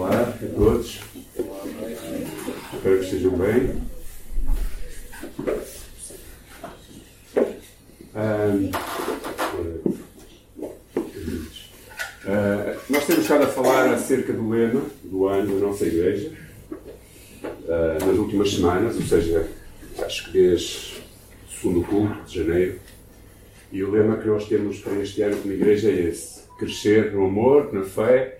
Olá a todos. Espero que estejam bem. Um, uh, nós temos estado a falar acerca do lema do ano da nossa igreja uh, nas últimas semanas, ou seja, acho que desde o segundo culto de janeiro. E o lema que nós temos para este ano como igreja é esse: crescer no amor, na fé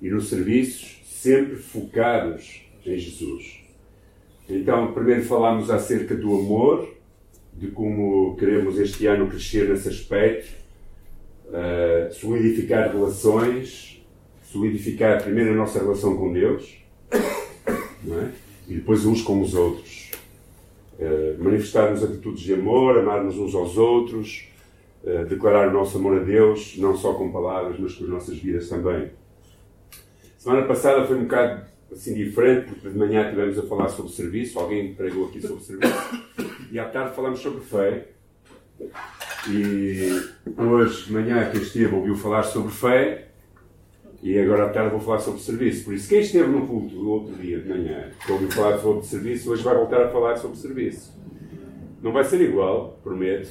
e nos serviços, sempre focados em Jesus. Então, primeiro falámos acerca do amor, de como queremos este ano crescer nesse aspecto, uh, solidificar relações, solidificar primeiro a nossa relação com Deus, é? e depois uns com os outros. Uh, manifestarmos atitudes de amor, amarmos uns aos outros, uh, declarar o nosso amor a Deus, não só com palavras, mas com as nossas vidas também. Semana passada foi um bocado assim diferente, porque de manhã estivemos a falar sobre serviço, alguém pregou aqui sobre serviço, e à tarde falamos sobre fé. E hoje de manhã quem esteve ouviu falar sobre fé, e agora à tarde vou falar sobre serviço. Por isso, quem esteve no culto do outro dia de manhã, que ouviu falar sobre serviço, hoje vai voltar a falar sobre serviço. Não vai ser igual, prometo.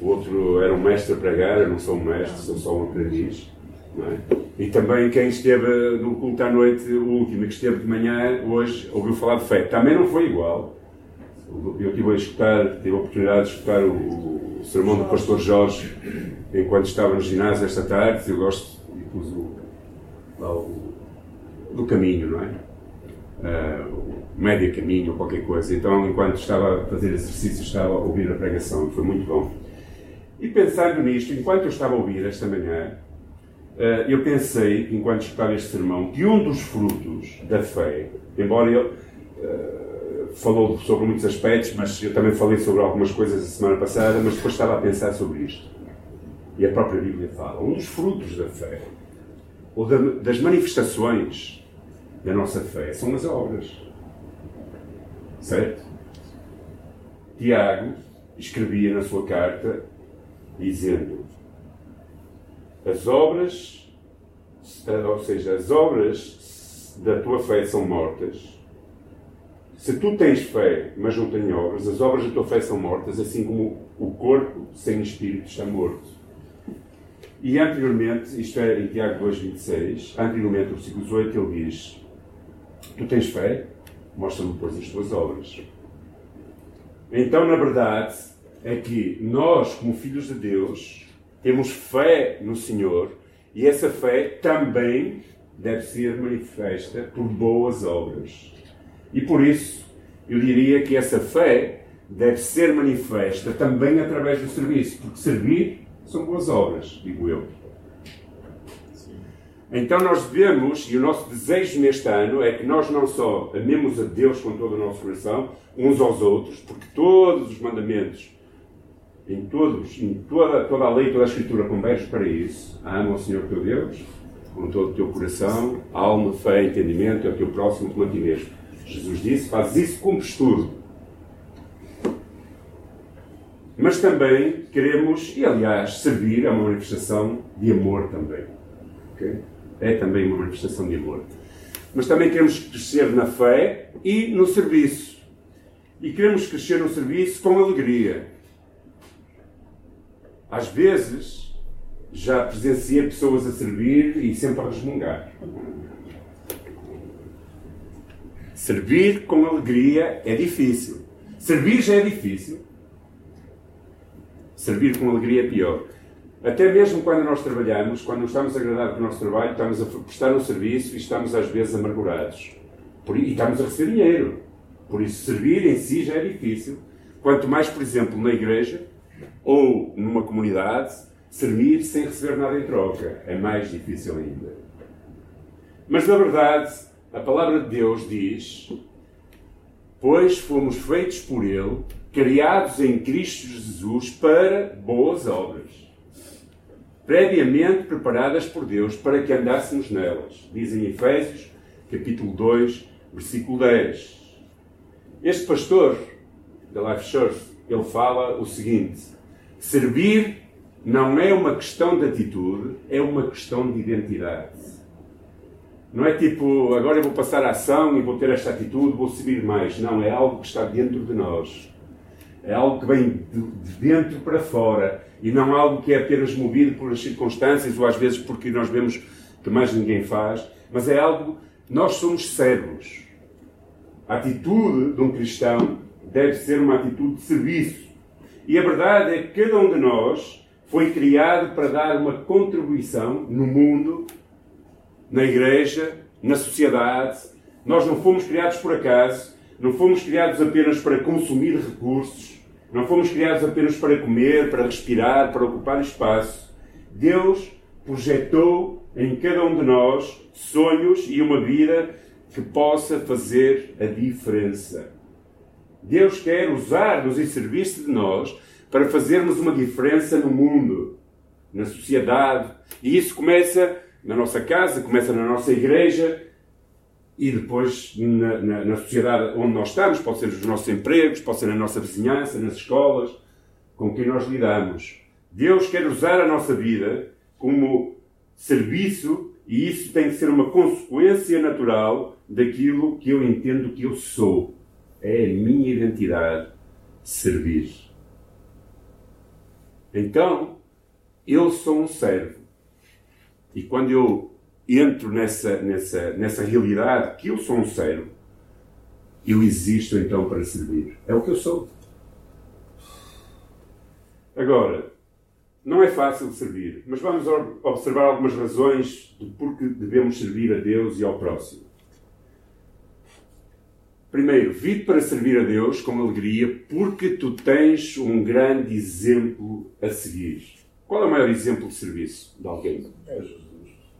O outro era um mestre a pregar, eu não sou um mestre, sou só um aprendiz. É? E também quem esteve no culto à noite, o último, que esteve de manhã, hoje, ouviu falar de fé. Também não foi igual. Eu tive a escutar, tive a oportunidade de escutar o, o sermão do pastor Jorge enquanto estava no ginásio esta tarde. Eu gosto, e pus o, o, do caminho, não é? Uh, o médio caminho ou qualquer coisa. Então, enquanto estava a fazer exercício, estava a ouvir a pregação. Foi muito bom. E pensando nisto, enquanto eu estava a ouvir esta manhã, eu pensei, enquanto escutava este sermão, que um dos frutos da fé, embora ele uh, falou sobre muitos aspectos, mas eu também falei sobre algumas coisas a semana passada, mas depois estava a pensar sobre isto. E a própria Bíblia fala. Um dos frutos da fé, ou da, das manifestações da nossa fé, são as obras. Certo? Tiago escrevia na sua carta dizendo as obras, ou seja, as obras da tua fé são mortas. Se tu tens fé, mas não tens obras, as obras da tua fé são mortas, assim como o corpo sem espírito está morto. E anteriormente, isto é em Tiago 2,26, anteriormente, no versículo 18, ele diz: Tu tens fé, mostra-me, pois, as tuas obras. Então, na verdade, é que nós, como filhos de Deus, temos fé no Senhor e essa fé também deve ser manifesta por boas obras. E por isso, eu diria que essa fé deve ser manifesta também através do serviço, porque servir são boas obras, digo eu. Então nós devemos, e o nosso desejo neste ano é que nós não só amemos a Deus com todo o nosso coração, uns aos outros, porque todos os mandamentos em todos, em toda, toda a lei, toda a escritura converge para isso. Ama o Senhor teu Deus com todo o teu coração, alma, fé, entendimento, é o teu próximo como a ti mesmo. Jesus disse, faz isso, cumpres tudo. Mas também queremos, e aliás, servir é uma manifestação de amor também. Okay? É também uma manifestação de amor. Mas também queremos crescer na fé e no serviço. E queremos crescer no serviço com alegria às vezes, já presenciei pessoas a servir e sempre a resmungar. Servir com alegria é difícil. Servir já é difícil. Servir com alegria é pior. Até mesmo quando nós trabalhamos, quando não estamos agradados com o nosso trabalho, estamos a prestar um serviço e estamos às vezes amargurados. e estamos a receber dinheiro. Por isso, servir em si já é difícil. Quanto mais, por exemplo, na igreja, ou numa comunidade, servir sem receber nada em troca. É mais difícil ainda. Mas na verdade, a palavra de Deus diz: Pois fomos feitos por Ele, criados em Cristo Jesus para boas obras, previamente preparadas por Deus para que andássemos nelas. Diz em Efésios, capítulo 2, versículo 10. Este pastor da Life Church, ele fala o seguinte: Servir não é uma questão de atitude, é uma questão de identidade. Não é tipo, agora eu vou passar a ação e vou ter esta atitude, vou subir mais. Não, é algo que está dentro de nós. É algo que vem de dentro para fora. E não algo que é apenas movido por as circunstâncias ou às vezes porque nós vemos que mais ninguém faz. Mas é algo, nós somos servos. A atitude de um cristão deve ser uma atitude de serviço. E a verdade é que cada um de nós foi criado para dar uma contribuição no mundo na igreja, na sociedade. Nós não fomos criados por acaso, não fomos criados apenas para consumir recursos, não fomos criados apenas para comer, para respirar, para ocupar espaço. Deus projetou em cada um de nós sonhos e uma vida que possa fazer a diferença. Deus quer usar-nos e servir-se de nós para fazermos uma diferença no mundo, na sociedade. E isso começa na nossa casa, começa na nossa igreja e depois na, na, na, sociedade onde nós estamos, pode ser nos nossos empregos, pode ser na nossa vizinhança, nas escolas, com quem nós lidamos. Deus quer usar a nossa vida como serviço e isso tem que ser uma consequência natural daquilo que eu entendo que eu sou. É a minha identidade servir. Então, eu sou um servo. E quando eu entro nessa, nessa, nessa realidade que eu sou um servo, eu existo então para servir. É o que eu sou. Agora, não é fácil servir, mas vamos observar algumas razões de por que devemos servir a Deus e ao próximo. Primeiro, vive para servir a Deus com alegria porque tu tens um grande exemplo a seguir. Qual é o maior exemplo de serviço de alguém? É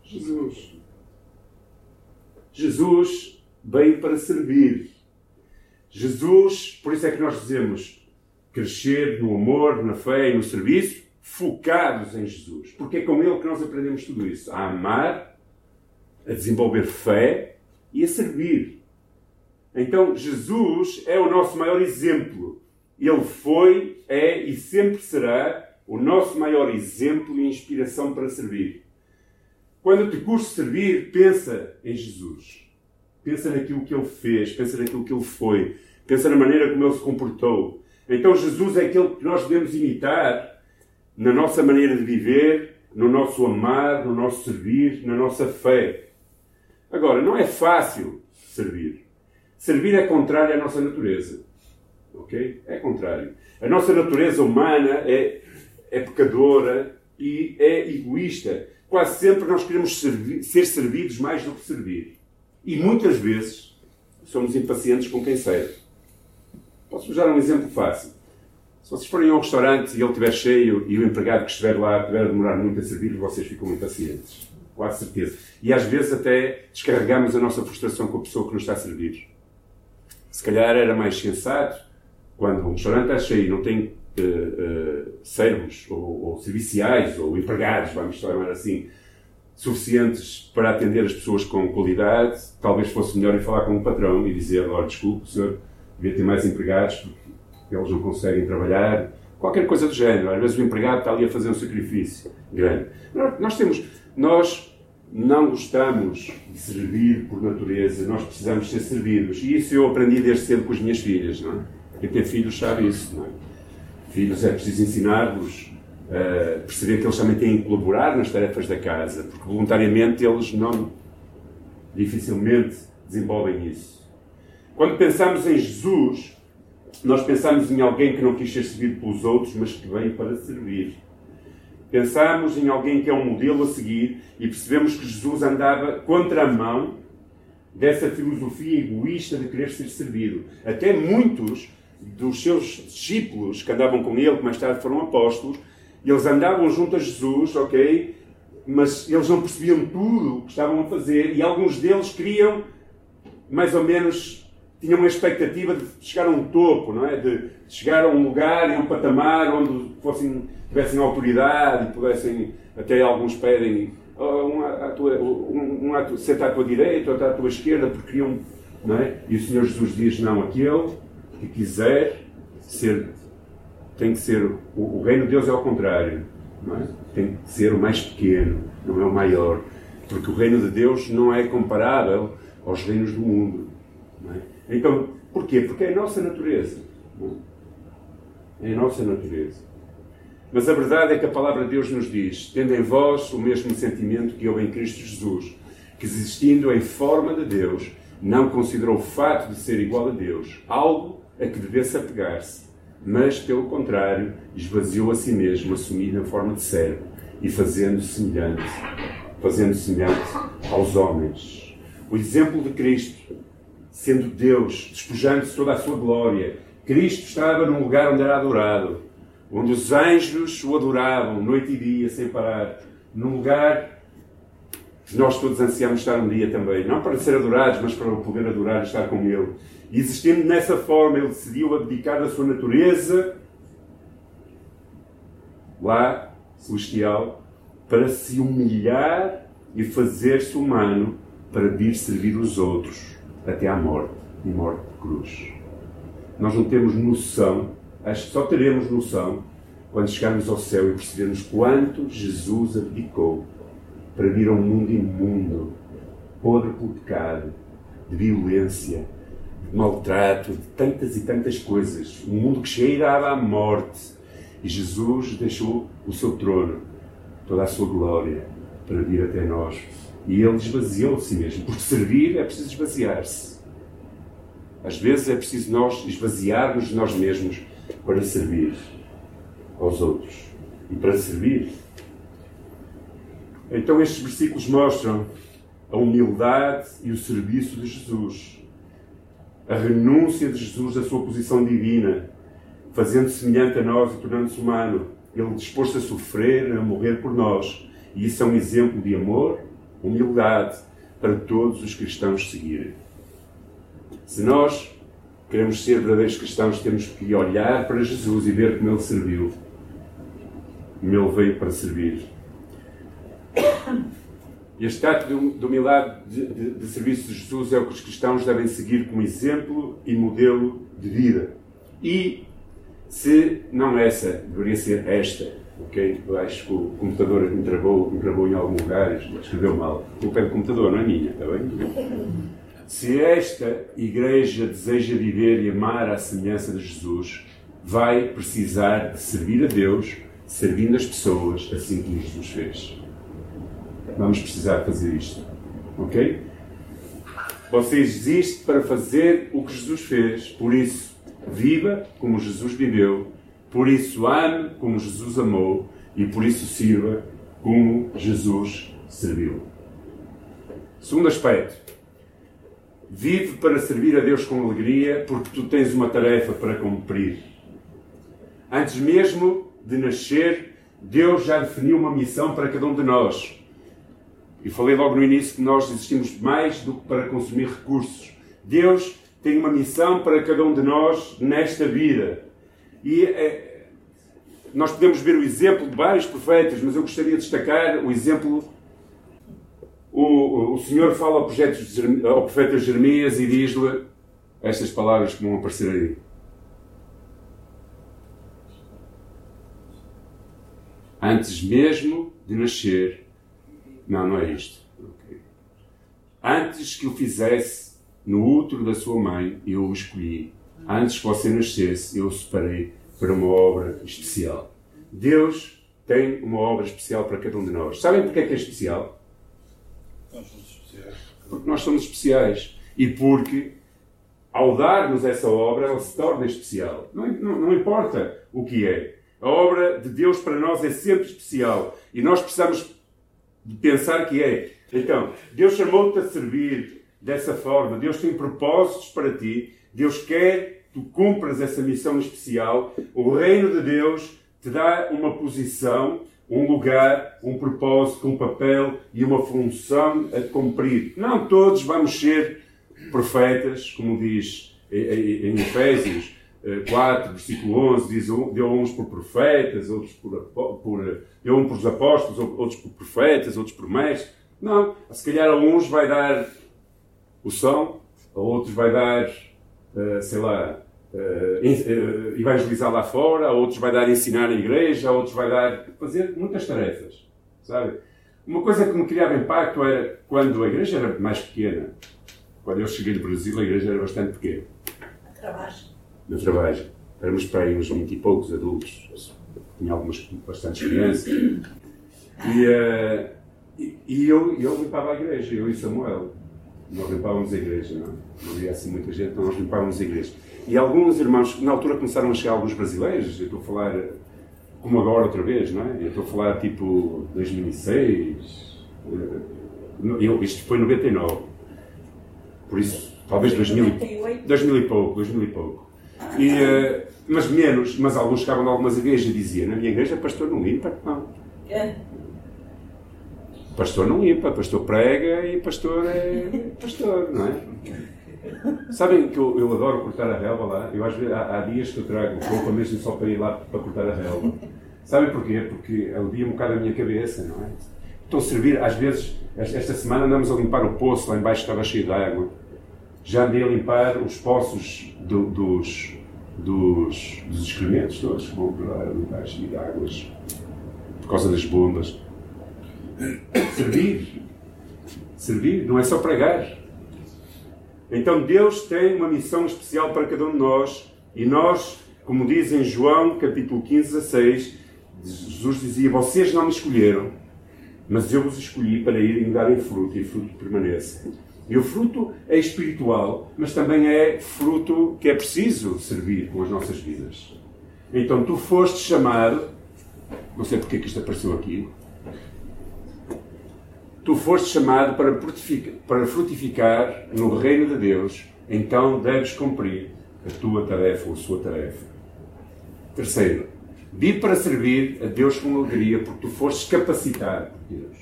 Jesus. Jesus veio para servir. Jesus, por isso é que nós dizemos crescer no amor, na fé e no serviço, focados em Jesus. Porque é com Ele que nós aprendemos tudo isso. A amar, a desenvolver fé e a servir. Então, Jesus é o nosso maior exemplo. Ele foi, é e sempre será o nosso maior exemplo e inspiração para servir. Quando te custa servir, pensa em Jesus. Pensa naquilo que ele fez, pensa naquilo que ele foi, pensa na maneira como ele se comportou. Então Jesus é aquele que nós devemos imitar na nossa maneira de viver, no nosso amar, no nosso servir, na nossa fé. Agora, não é fácil servir. Servir é contrário à nossa natureza. Ok? É contrário. A nossa natureza humana é, é pecadora e é egoísta quase sempre nós queremos servir, ser servidos mais do que servir. E muitas vezes somos impacientes com quem serve. Posso-vos dar um exemplo fácil. Se vocês forem a um restaurante e ele estiver cheio e o empregado que estiver lá estiver a demorar muito a servir, vocês ficam impacientes. Quase certeza. E às vezes até descarregamos a nossa frustração com a pessoa que nos está a servir. Se calhar era mais sensato, quando um restaurante cheio e não tem uh, uh, servos ou, ou, serviciais ou empregados, vamos chamar assim, suficientes para atender as pessoas com qualidade, talvez fosse melhor ir falar com o patrão e dizer, olha, desculpe, senhor devia ter mais empregados porque eles não conseguem trabalhar, qualquer coisa do género. Às vezes o empregado está ali a fazer um sacrifício grande. Nós temos, nós não gostamos de servir por natureza, nós precisamos ser servidos. E isso eu aprendi desde cedo com as minhas filhas, não é? Quem tem filhos sabe isso, não é? filhos é preciso ensinar-los a perceber que eles também têm que colaborar nas tarefas da casa, porque voluntariamente eles não dificilmente desenvolvem isso. Quando pensamos em Jesus, nós pensamos em alguém que não quis ser servido pelos outros, mas que veio para servir. Pensamos em alguém que é um modelo a seguir e percebemos que Jesus andava contramão dessa filosofia egoísta de querer ser servido. Até muitos dos seus discípulos que andavam com ele, que mais tarde foram apóstolos, eles andavam junto a Jesus, ok? Mas eles não percebiam tudo o que estavam a fazer e alguns deles queriam, mais ou menos, tinham uma expectativa de chegar a um topo, não é? De chegar a um lugar e um patamar onde fossem, tivessem autoridade e pudessem, até alguns pedem, oh, um, à tua, um, um à tua, senta à tua direita, outro à tua esquerda, porque queriam, não é? E o Senhor Jesus diz, não, aquele que quiser ser, tem que ser, o, o reino de Deus é ao contrário, é? tem que ser o mais pequeno, não é o maior. Porque o reino de Deus não é comparável aos reinos do mundo. É? Então, porquê? Porque é a nossa natureza. É a nossa natureza. Mas a verdade é que a palavra de Deus nos diz: tendo em vós o mesmo sentimento que houve em Cristo Jesus, que existindo em forma de Deus, não considerou o fato de ser igual a Deus algo a que devesse apegar-se, mas, pelo contrário, esvaziou a si mesmo, assumindo a forma de servo e fazendo semelhante, fazendo semelhante aos homens. O exemplo de Cristo, sendo Deus, despojando-se toda a sua glória, Cristo estava num lugar onde era adorado, onde os anjos o adoravam noite e dia sem parar, num lugar que nós todos ansiamos estar um dia também, não para ser adorados, mas para poder adorar e estar com Ele. E existindo nessa forma, Ele decidiu abdicar da sua natureza lá, celestial, para se humilhar e fazer-se humano para vir servir os outros até à morte e morte de cruz. Nós não temos noção, acho que só teremos noção quando chegarmos ao céu e percebermos quanto Jesus abdicou para vir a um mundo imundo, podre pelo pecado, de violência, de maltrato, de tantas e tantas coisas. Um mundo que cheirava à morte. E Jesus deixou o seu trono, toda a sua glória, para vir até nós. E ele esvaziou de si mesmo. Porque servir é preciso esvaziar-se. Às vezes é preciso nós esvaziarmos de nós mesmos para servir aos outros. E para servir. Então estes versículos mostram a humildade e o serviço de Jesus. A renúncia de Jesus da sua posição divina, fazendo-se semelhante a nós e tornando-se humano. Ele disposto a sofrer, a morrer por nós. E isso é um exemplo de amor, humildade para todos os cristãos seguirem. Se nós queremos ser verdadeiros cristãos, temos que olhar para Jesus e ver como ele serviu. Como ele veio para servir. Este ato de humildade de, de, de, serviço de Jesus é o que os cristãos devem seguir como exemplo e modelo de vida. E se não essa, deveria ser esta. Ok? Eu acho que o computador me travou, me travou em algum lugar, escreveu mal. O pé do computador, não é minha, está bem? Se esta igreja deseja viver e amar à semelhança de Jesus, vai precisar de servir a Deus, servindo as pessoas, assim como Jesus fez. Vamos precisar fazer isto. Ok? Você existe para fazer o que Jesus fez. Por isso, viva como Jesus viveu. Por isso, ame como Jesus amou. E por isso, sirva como Jesus serviu. Segundo aspecto. Vive para servir a Deus com alegria, porque tu tens uma tarefa para cumprir. Antes mesmo de nascer, Deus já definiu uma missão para cada um de nós. E falei logo no início que nós existimos mais do que para consumir recursos. Deus tem uma missão para cada um de nós nesta vida. E é, nós podemos ver o exemplo de vários profetas, mas eu gostaria de destacar o exemplo. O, o Senhor fala ao, ao profeta Jeremias e diz-lhe estas palavras que vão aparecer aí. Antes mesmo de nascer, não, não é isto. Okay. Antes que o fizesse no útero da sua mãe, eu o escolhi. Antes que você nascesse, eu o separei para uma obra especial. Deus tem uma obra especial para cada um de nós. Sabem porque é que é especial? Nós somos especiais. Porque nós somos especiais. E porque, ao dar-nos essa obra, ela se torna especial. Não, não, não importa o que é. A obra de Deus para nós é sempre especial. E nós precisamos de pensar que é. Então, Deus chamou-te a servir dessa forma. Deus tem propósitos para ti. Deus quer que tu cumpras essa missão especial. O reino de Deus te dá uma posição, um lugar, um propósito, um papel e uma função a cumprir. Não todos vamos ser profetas, como diz em Efésios 4, versículo 11, diz: deu uns por profetas, outros por, por deu um por apóstolos, outros por profetas, outros por mestres. Não, se calhar a uns vai dar o som, a outros vai dar, sei lá, uh, evangelizar lá fora, a outros vai dar ensinar na igreja, a outros vai dar fazer muitas tarefas, sabe? Uma coisa que me criava impacto era quando a igreja era mais pequena. Quando eu cheguei do Brasil, a igreja era bastante pequena. Trabalho. No trabalho. Éramos para aí uns 20 e poucos adultos. Tinha algumas bastantes crianças. E, uh, e, e eu, eu limpava a igreja, eu e Samuel. Nós limpávamos a igreja, não é? Não havia assim muita gente, então nós limpávamos a igreja. E alguns irmãos, na altura começaram a chegar alguns brasileiros, eu estou a falar como agora outra vez, não é? Eu estou a falar tipo 2006, eu, isto foi 99, por isso, talvez 2000, 2000 e pouco, 2000 e pouco. E, uh, mas menos, mas alguns chegavam de algumas igrejas e diziam, na minha igreja pastor não limpa, não. É. Pastor não limpa, pastor prega e pastor é pastor, não é? Sabem que eu, eu adoro cortar a relva lá? Eu, vezes, há, há dias que eu trago roupa mesmo só para ir lá para cortar a relva. Sabem porquê? Porque alivia um bocado a minha cabeça, não é? Estou a servir, às vezes, esta semana andamos a limpar o poço, lá embaixo estava cheio de água. Já andei a limpar os poços do, dos, dos, dos excrementos todos que vão para limpar cheio de águas por causa das bombas. Servir. Servir, não é só pregar. Então Deus tem uma missão especial para cada um de nós e nós, como diz em João capítulo 15, 16, Jesus dizia: Vocês não me escolheram, mas eu vos escolhi para irem darem fruto e fruto permanece. E o fruto é espiritual, mas também é fruto que é preciso servir com as nossas vidas. Então tu foste chamado, não sei porque é que isto apareceu aqui, tu foste chamado para frutificar, para frutificar no reino de Deus, então deves cumprir a tua tarefa ou a sua tarefa. Terceiro, vive para servir a Deus com alegria, porque tu foste capacitado por Deus.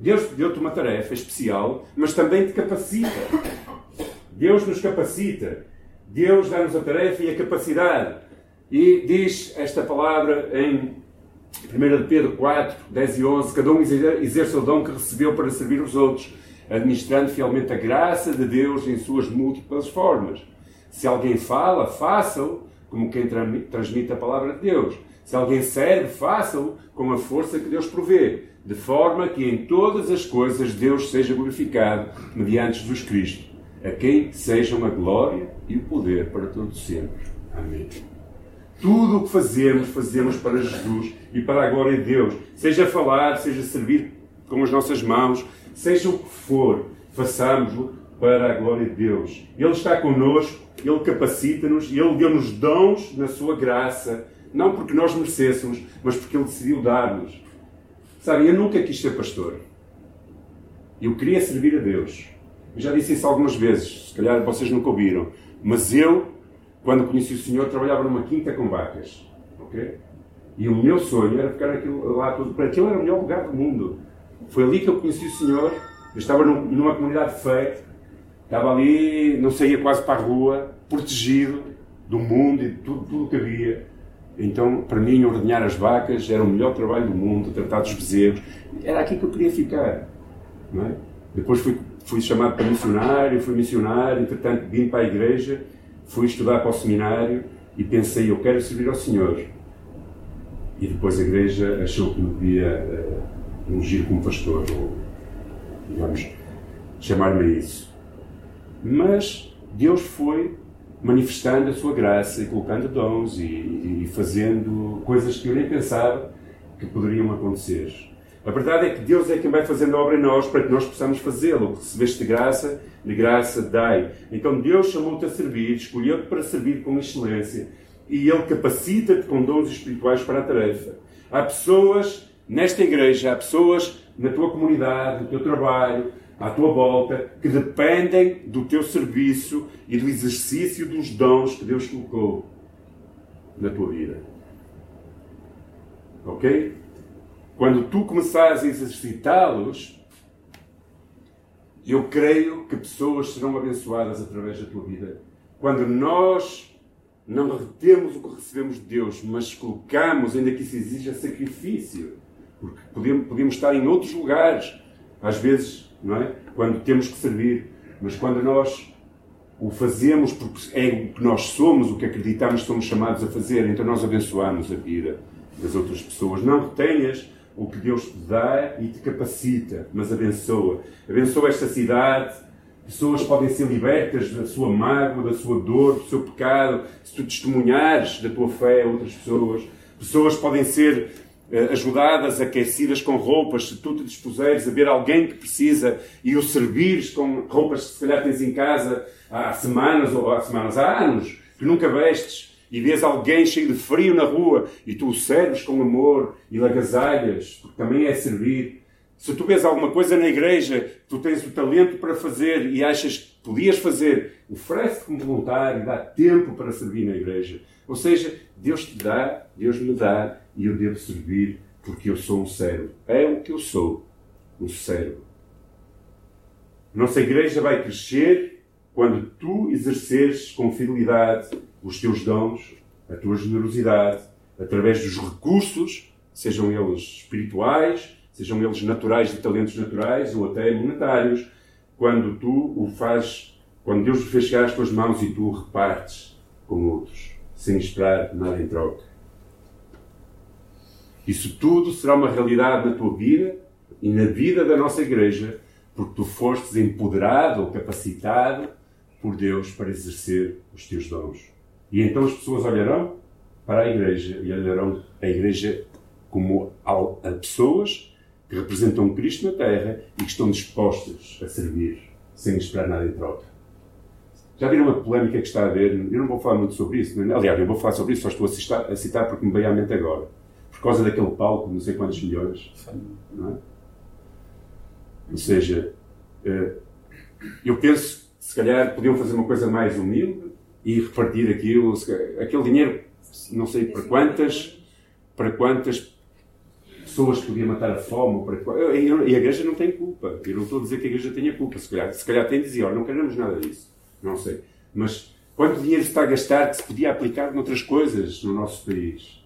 Deus deu-te uma tarefa especial, mas também te capacita. Deus nos capacita. Deus dá-nos a tarefa e a capacidade. E diz esta palavra em 1 Pedro 4, 10 e 11, cada um exerce o dom que recebeu para servir os outros, administrando fielmente a graça de Deus em suas múltiplas formas. Se alguém fala, faça-o como quem transmite a palavra de Deus. Se alguém serve, faça-o com a força que Deus provê, de forma que em todas as coisas Deus seja glorificado mediante Jesus Cristo, a quem sejam a glória e o poder para todos sempre. Amém. Tudo o que fazemos, fazemos para Jesus e para a glória de Deus. Seja falar, seja servir com as nossas mãos, seja o que for, façamos-lo para a glória de Deus. Ele está connosco, Ele capacita-nos, Ele deu-nos dons na Sua graça, não porque nós merecêssemos, mas porque Ele decidiu dar-nos. Sabem, eu nunca quis ser pastor. Eu queria servir a Deus. Eu já disse isso algumas vezes, se calhar vocês nunca ouviram. Mas eu quando conheci o Senhor, trabalhava numa quinta com vacas. ok? E o meu sonho era ficar aquilo, lá tudo. Para aquilo era o melhor lugar do mundo. Foi ali que eu conheci o Senhor. Eu estava numa comunidade de fé. Estava ali, não saía quase para a rua, protegido do mundo e de tudo, tudo que havia. Então, para mim, ordenhar as vacas era o melhor trabalho do mundo, tratar dos bezerros. Era aqui que eu queria ficar. É? Depois fui, fui chamado para missionário, fui missionário, entretanto vim para a igreja fui estudar para o seminário e pensei, eu quero servir ao Senhor. E depois a igreja achou que me devia uh, ungir como pastor, ou, digamos, chamar-me a isso. Mas Deus foi manifestando a sua graça e colocando dons e, e fazendo coisas que eu nem pensava que poderiam acontecer. A verdade é que Deus é quem vai fazendo a obra em nós para que nós possamos fazê-lo. Recebeste graça, de graça dai. Então Deus chamou-te a servir, escolheu-te para servir com excelência e Ele capacita-te com dons espirituais para a tarefa. Há pessoas nesta igreja, há pessoas na tua comunidade, no teu trabalho, à tua volta, que dependem do teu serviço e do exercício dos dons que Deus colocou na tua vida. Ok? Quando tu começares a exercitá-los, eu creio que pessoas serão abençoadas através da tua vida. Quando nós não retemos o que recebemos de Deus, mas colocamos, ainda que isso exija sacrifício, porque podemos, podemos estar em outros lugares, às vezes, não é? Quando temos que servir, mas quando nós o fazemos porque é o que nós somos, o que acreditamos que somos chamados a fazer, então nós abençoamos a vida das outras pessoas. Não retenhas o que Deus te dá e te capacita, mas abençoa. Abençoa esta cidade. Pessoas podem ser libertas da sua mágoa, da sua dor, do seu pecado, se tu testemunhares da tua fé a outras pessoas. Pessoas podem ser eh, ajudadas, aquecidas com roupas, se tu te dispuseres a ver alguém que precisa e o servires com roupas que se calhar tens em casa há semanas ou há semanas, há anos, que nunca vestes, e vês alguém cheio de frio na rua e tu o serves com amor e agasalhas, porque também é servir. Se tu vês alguma coisa na igreja, tu tens o talento para fazer e achas que podias fazer, oferece-te como voluntário, dá tempo para servir na igreja. Ou seja, Deus te dá, Deus me dá e eu devo servir porque eu sou um servo. É o que eu sou, um servo. Nossa igreja vai crescer quando tu exerceres com fidelidade os teus dons, a tua generosidade, através dos recursos, sejam eles espirituais, sejam eles naturais, de talentos naturais ou até monetários, quando tu o fazes, quando Deus te fez chegar às tuas mãos e tu repartes com outros sem esperar nada em troca. Isso tudo será uma realidade na tua vida e na vida da nossa igreja, porque tu fostes empoderado ou capacitado por Deus para exercer os teus dons. E então as pessoas olharão para a igreja e olharão a igreja como a pessoas que representam Cristo na terra e que estão dispostas a servir sem esperar nada em troca. Já viram a polémica que está a haver? Eu não vou falar muito sobre isso. Aliás, eu vou falar sobre isso, só estou a citar, a citar porque me veio à mente agora. Por causa daquele palco, não sei quantos milhões. Não é? Ou seja, eh, eu penso que se calhar podiam fazer uma coisa mais humilde e repartir aquilo, aquele dinheiro, não sei para quantas, para quantas pessoas podiam matar a fome. Para, e a igreja não tem culpa. Eu não estou a dizer que a igreja tenha culpa. Se calhar, se calhar tem de dizer, olha, não queremos nada disso não sei. Mas quanto dinheiro se está a gastar que se podia aplicar noutras coisas no nosso país?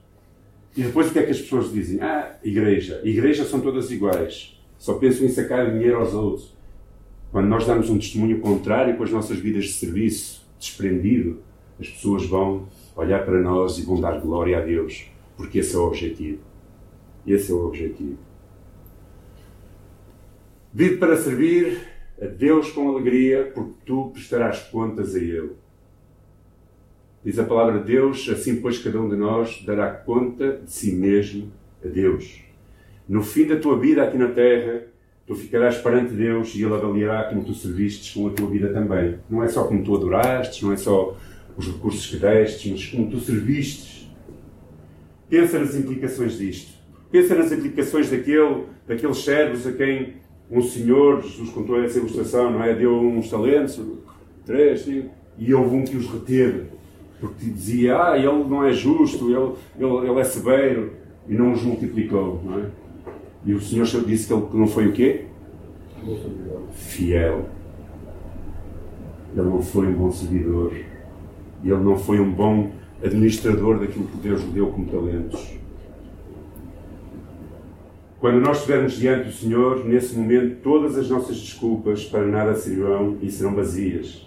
E depois o que é que as pessoas dizem? Ah, igreja. Igrejas são todas iguais. Só pensam em sacar dinheiro aos outros. Quando nós damos um testemunho contrário com as nossas vidas de serviço, desprendido, as pessoas vão olhar para nós e vão dar glória a Deus. Porque esse é o objetivo. Esse é o objetivo. Vive para servir a Deus com alegria, porque tu prestarás contas a Ele. Diz a palavra de Deus, assim pois cada um de nós dará conta de si mesmo a Deus. No fim da tua vida aqui na terra, tu ficarás perante Deus e Ele avaliará como tu serviste com a tua vida também. Não é só como tu adoraste, não é só os recursos que deste, mas como tu serviste. Pensa nas implicações disto. Pensa nas implicações daquele, daqueles servos a quem um senhor, Jesus contou essa ilustração, não é? Deu uns talentos, três, cinco, e houve um que os reteve, porque dizia, ah, ele não é justo, ele, ele, ele é severo, e não os multiplicou, não é? E o Senhor disse que ele não foi o quê? Fiel. Ele não foi um bom seguidor. E ele não foi um bom administrador daquilo que Deus lhe deu como talentos. Quando nós estivermos diante do Senhor, nesse momento, todas as nossas desculpas para nada servirão e serão vazias.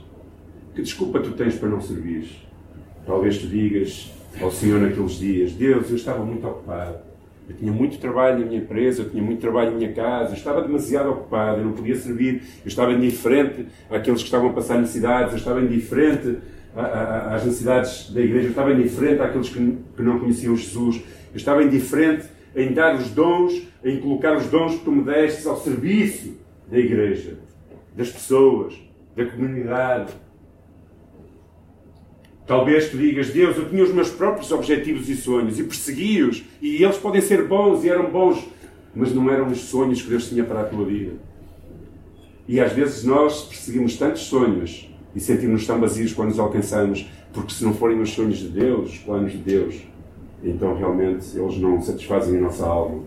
Que desculpa tu tens para não servir? Talvez tu digas ao Senhor naqueles dias: Deus, eu estava muito ocupado. Eu tinha muito trabalho na minha empresa, eu tinha muito trabalho na minha casa, eu estava demasiado ocupado, eu não podia servir, eu estava indiferente àqueles que estavam a passar necessidades, eu estava indiferente às necessidades da igreja, eu estava indiferente àqueles que não conheciam Jesus, eu estava indiferente em dar os dons, em colocar os dons que tu me destes ao serviço da igreja, das pessoas, da comunidade. Talvez tu digas, Deus, eu tinha os meus próprios objetivos e sonhos e persegui-os, e eles podem ser bons e eram bons, mas não eram os sonhos que Deus tinha para a tua vida. E às vezes nós perseguimos tantos sonhos e sentimos-nos tão vazios quando os alcançamos, porque se não forem os sonhos de Deus, os planos de Deus, então realmente eles não satisfazem a nossa alma.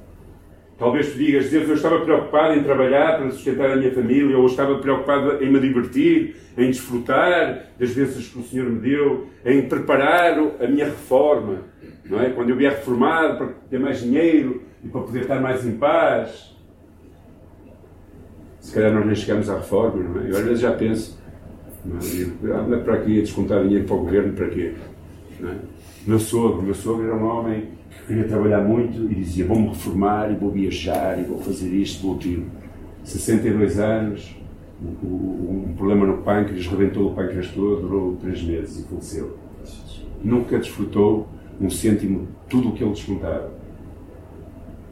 Talvez tu digas, Deus, eu estava preocupado em trabalhar para sustentar a minha família, ou estava preocupado em me divertir, em desfrutar das vezes que o Senhor me deu, em preparar a minha reforma, não é? Quando eu vier reformado, para ter mais dinheiro e para poder estar mais em paz. Se calhar nós nem chegamos à reforma, não é? Eu às vezes já penso, anda para aqui a descontar dinheiro para o governo, para quê? Não é? Meu sogro, meu sogro era um homem queria trabalhar muito e dizia: Vou-me reformar e vou viajar e vou fazer isto, vou aquilo. 62 anos, um problema no pâncreas, rebentou o pâncreas todo, durou 3 meses e faleceu. Nunca desfrutou um cêntimo tudo o que ele desfrutava.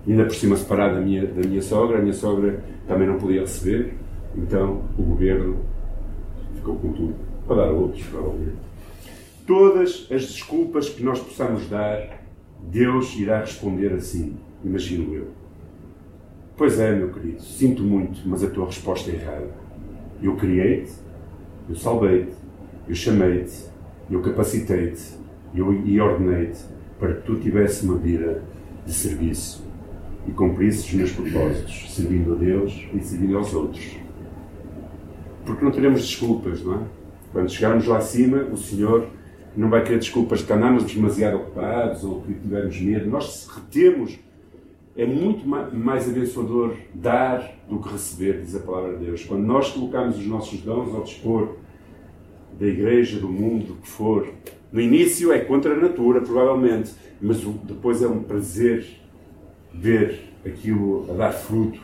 Ainda por cima separado da minha, da minha sogra, a minha sogra também não podia receber, então o governo ficou com tudo, para dar a outros, provavelmente. Todas as desculpas que nós possamos dar, Deus irá responder assim, imagino eu. Pois é, meu querido, sinto muito, mas a tua resposta é errada. Eu criei-te, eu salvei-te, eu chamei-te, eu capacitei-te, eu e ordenei-te para que tu tivesse uma vida de serviço e cumprisses os meus propósitos, servindo a Deus e servindo aos outros. Porque não teremos desculpas, não é? Quando chegarmos lá acima, o Senhor não vai querer desculpas que andamos demasiado ocupados ou que tivemos medo. Nós retemos. É muito mais abençoador dar do que receber, diz a palavra de Deus. Quando nós colocamos os nossos dons ao dispor da igreja, do mundo, do que for, no início é contra a natura, provavelmente, mas depois é um prazer ver aquilo a dar fruto.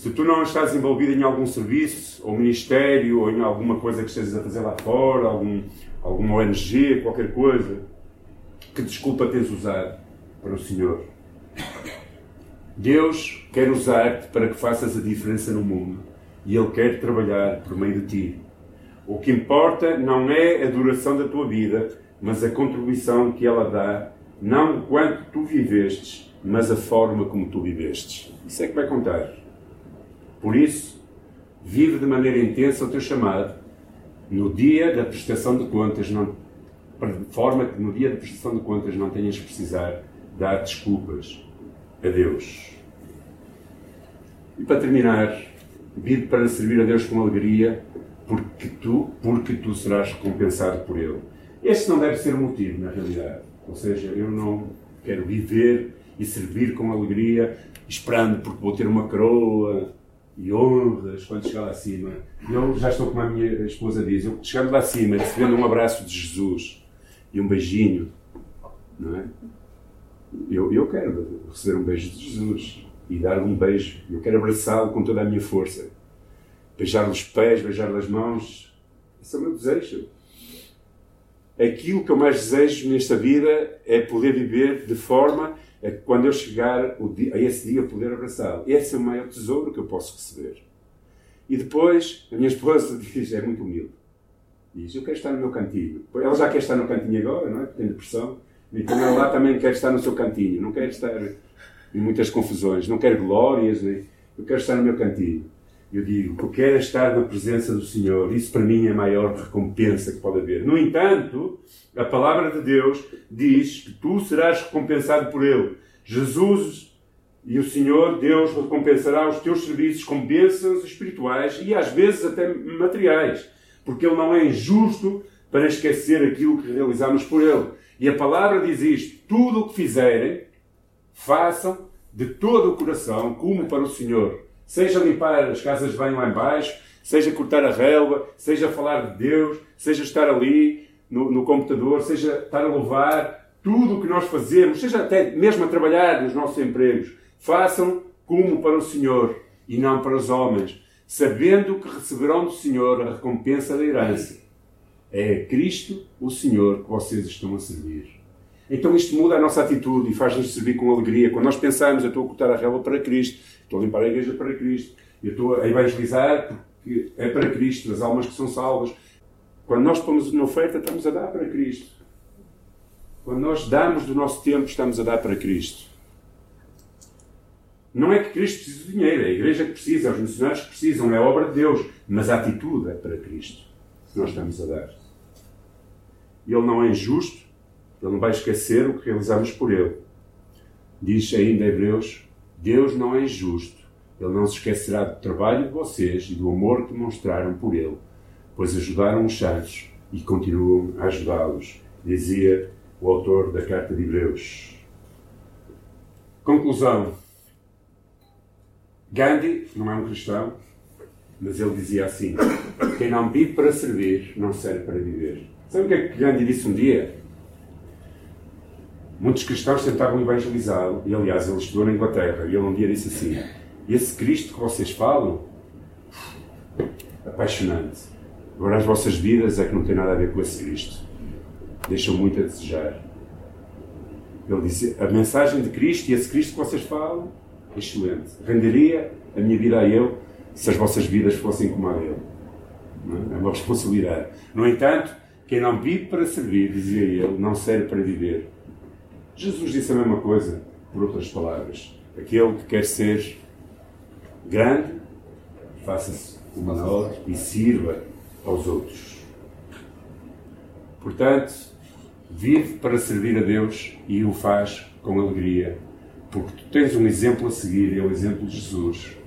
Se tu não estás envolvido em algum serviço, ou ministério, ou em alguma coisa que estejas a fazer lá fora, algum, alguma ONG, qualquer coisa, que desculpa tens usado para o Senhor? Deus quer usar-te para que faças a diferença no mundo e Ele quer trabalhar por meio de ti. O que importa não é a duração da tua vida, mas a contribuição que ela dá não quanto tu vivestes, mas a forma como tu vivestes. Isso é que vai contar. Por isso, vive de maneira intensa o teu chamado. No dia da prestação de contas, não, de forma que no dia da prestação de contas não tenhas que precisar dar desculpas a Deus. E para terminar, vive para servir a Deus com alegria, porque tu, porque tu serás recompensado por Ele. Este não deve ser o motivo, na realidade. Ou seja, eu não quero viver e servir com alegria, esperando porque vou ter uma coroa e honras quando chegar lá acima. Eu já estou como a minha esposa diz, eu chegando lá acima, recebendo um abraço de Jesus e um beijinho, não é? Eu, eu quero receber um beijo de Jesus e dar um beijo. Eu quero abraçá-lo com toda a minha força. Beijar-lhe os pés, beijar-lhe as mãos. Esse é o meu desejo aquilo que eu mais desejo nesta vida é poder viver de forma a que quando eu chegar a esse dia poder abraçá-lo. Esse é o maior tesouro que eu posso receber. E depois, a minha esposa diz, é muito humilde. Diz, eu quero estar no meu cantinho. Ela já quer estar no cantinho agora, não é? Tem depressão. Então ela lá também quer estar no seu cantinho. Não quer estar em muitas confusões. Não quer glórias. Eu quero estar no meu cantinho. Eu digo, eu quero estar na presença do Senhor. Isso para mim é a maior recompensa que pode haver. No entanto, a palavra de Deus diz que tu serás recompensado por Ele. Jesus e o Senhor, Deus, recompensará os teus serviços com bênçãos espirituais e às vezes até materiais. Porque Ele não é injusto para esquecer aquilo que realizamos por Ele. E a palavra diz isto: tudo o que fizerem, façam de todo o coração, como para o Senhor Seja limpar as casas de banho lá embaixo, seja cortar a relva, seja falar de Deus, seja estar ali no, no computador, seja estar a louvar, tudo o que nós fazemos, seja até mesmo a trabalhar nos nossos empregos, façam como para o Senhor e não para os homens, sabendo que receberão do Senhor a recompensa da herança. É Cristo, o Senhor, que vocês estão a servir. Então isto muda a nossa atitude e faz-nos servir com alegria. Quando nós pensamos, eu estou a cortar a relva para Cristo, Estou a limpar a igreja para Cristo. Eu estou a evangelizar porque é para Cristo, as almas que são salvas. Quando nós pomos uma oferta, estamos a dar para Cristo. Quando nós damos do nosso tempo, estamos a dar para Cristo. Não é que Cristo precise de dinheiro, é a igreja que precisa, é os missionários que precisam, é obra de Deus. Mas a atitude é para Cristo que nós estamos a dar. Ele não é injusto, ele não vai esquecer o que realizamos por ele. Diz ainda Hebreus Deus não é injusto. Ele não se esquecerá do trabalho de vocês e do amor que demonstraram por Ele, pois ajudaram os santos e continuam a ajudá-los, dizia o autor da carta de Hebreus. Conclusão. Gandhi não é um cristão, Mas ele dizia assim: Quem não vive para servir, não serve para viver. Sabe o que é que Gandhi disse um dia? Muitos cristãos tentavam evangelizá-lo, e aliás, ele estudou na Inglaterra, e ele um dia disse assim: Esse Cristo que vocês falam, apaixonante. Agora, as vossas vidas é que não tem nada a ver com esse Cristo. Deixam muito a desejar. Ele disse: A mensagem de Cristo e esse Cristo que vocês falam, excelente. Renderia a minha vida a Ele se as vossas vidas fossem como a dele. É? é uma responsabilidade. No entanto, quem não vive para servir, dizia ele, não serve para viver. Jesus disse a mesma coisa, por outras palavras. Aquele que quer ser grande, faça-se o menor e sirva aos outros. Portanto, vive para servir a Deus e o faz com alegria, porque tu tens um exemplo a seguir, é o exemplo de Jesus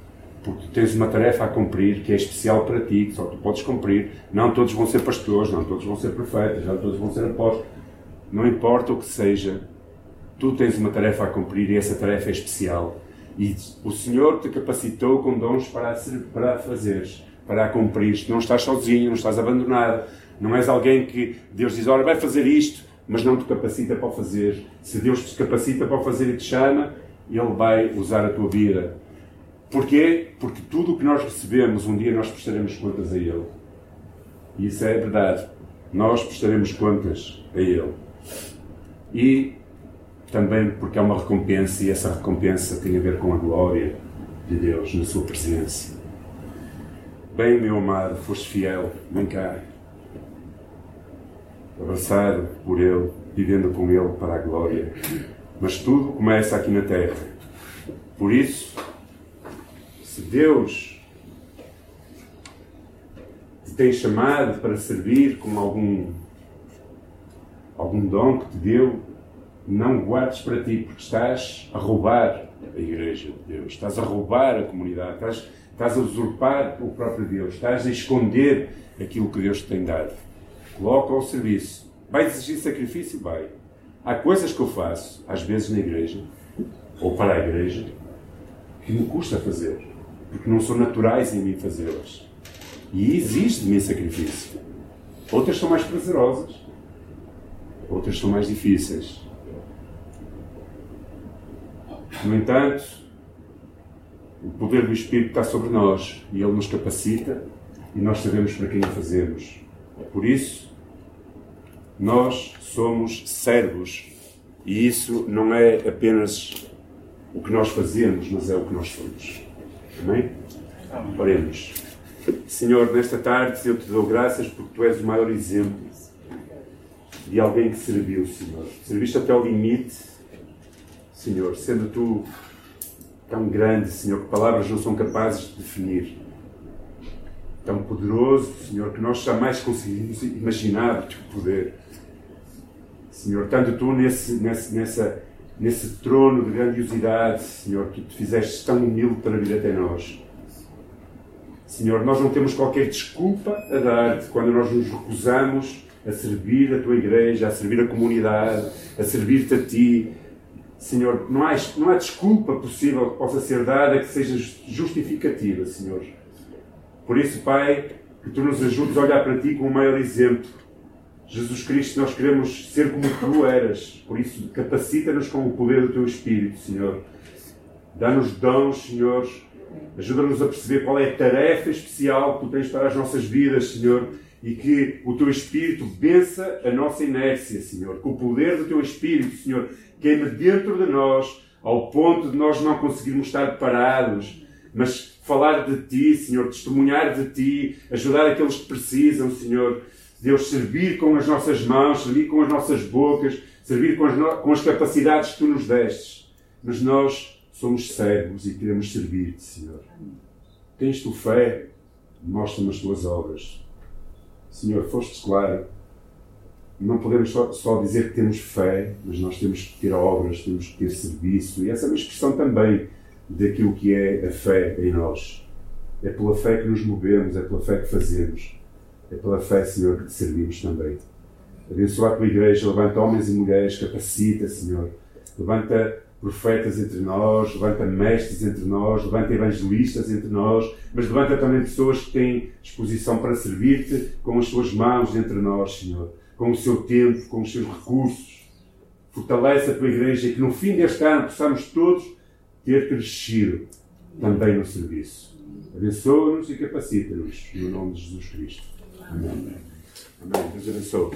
porque tu tens uma tarefa a cumprir que é especial para ti, que só tu podes cumprir. Não todos vão ser pastores, não todos vão ser profetas, não todos vão ser apóstolos. Não importa o que seja, tu tens uma tarefa a cumprir e essa tarefa é especial. E o Senhor te capacitou com dons para, para a fazeres, para a cumprir. Não estás sozinho, não estás abandonado. Não és alguém que Deus diz, olha, vai fazer isto, mas não te capacita para o fazer. Se Deus te capacita para o fazer e te chama, Ele vai usar a tua vida Porquê? Porque tudo o que nós recebemos, um dia nós prestaremos contas a Ele. E isso é verdade. Nós prestaremos contas a Ele. E também porque há uma recompensa, e essa recompensa tem a ver com a glória de Deus na Sua presença. Bem, meu amado, foste fiel, vem cá. Abraçado por Ele, vivendo com Ele para a glória. Mas tudo começa aqui na terra. Por isso, se Deus te tem chamado para servir com algum, algum dom que te deu, não guardes para ti, porque estás a roubar a igreja de Deus, estás a roubar a comunidade, estás, estás a usurpar o próprio Deus, estás a esconder aquilo que Deus te tem dado. Coloca ao serviço. Vai exigir sacrifício? Vai. Há coisas que eu faço, às vezes na igreja, ou para a igreja, que me custa fazer porque não são naturais em mim fazê-las. E exige de mim sacrifício. Outras são mais prazerosas, outras são mais difíceis. No entanto, o poder do Espírito está sobre nós e Ele nos capacita e nós sabemos para quem o fazemos. Por isso, nós somos servos e isso não é apenas o que nós fazemos, mas é o que nós somos. Amém? Oremos. Senhor, nesta tarde eu te dou graças porque tu és o maior exemplo de alguém que serviu, Senhor. Serviste até o limite, Senhor, sendo tu tão grande, Senhor, que palavras não são capazes de definir. Tão poderoso, Senhor, que nós jamais conseguimos imaginar o teu poder. Senhor, tanto tu nesse, nesse, nessa nesse trono de grandiosidade, Senhor, que te fizeste tão humilde para vir até nós. Senhor, nós não temos qualquer desculpa a dar-te quando nós nos recusamos a servir a tua igreja, a servir a comunidade, a servir-te a ti. Senhor, não há, não há desculpa possível que possa ser dada que seja justificativa, Senhor. Por isso, Pai, que tu nos ajudes a olhar para ti com o maior exemplo Jesus Cristo, nós queremos ser como tu eras, por isso capacita-nos com o poder do teu Espírito, Senhor. Dá-nos dons, Senhor. Ajuda-nos a perceber qual é a tarefa especial que tu tens para as nossas vidas, Senhor. E que o teu Espírito vença a nossa inércia, Senhor. Que o poder do teu Espírito, Senhor, queime dentro de nós, ao ponto de nós não conseguirmos estar parados, mas falar de ti, Senhor, testemunhar de ti, ajudar aqueles que precisam, Senhor Deus, servir com as nossas mãos, servir com as nossas bocas, servir com as, no... com as capacidades que tu nos destes. Mas nós somos servos e queremos servir-te, Senhor. Tens tu fé? Mostra-me as tuas obras. Senhor, foste claro. Não podemos só, só, dizer que temos fé, mas nós temos que ter obras, temos que ter serviço. E essa é uma expressão também daquilo que é a fé em nós. É pela fé que nos movemos, é pela fé que fazemos. É pela fé, Senhor, que te servimos também. Abençoa a tua igreja, levanta homens e mulheres, capacita, Senhor. Levanta profetas entre nós, levanta mestres entre nós, levanta evangelistas entre nós, mas levanta também pessoas que têm disposição para servir-te com as suas mãos entre nós, Senhor, com o seu tempo, com os seus recursos. Fortalece a tua igreja e que no fim deste ano possamos todos ter crescido também no serviço. Abençoa-nos e capacita-nos, no nome de Jesus Cristo. Amém. Amém. Deus abençoe.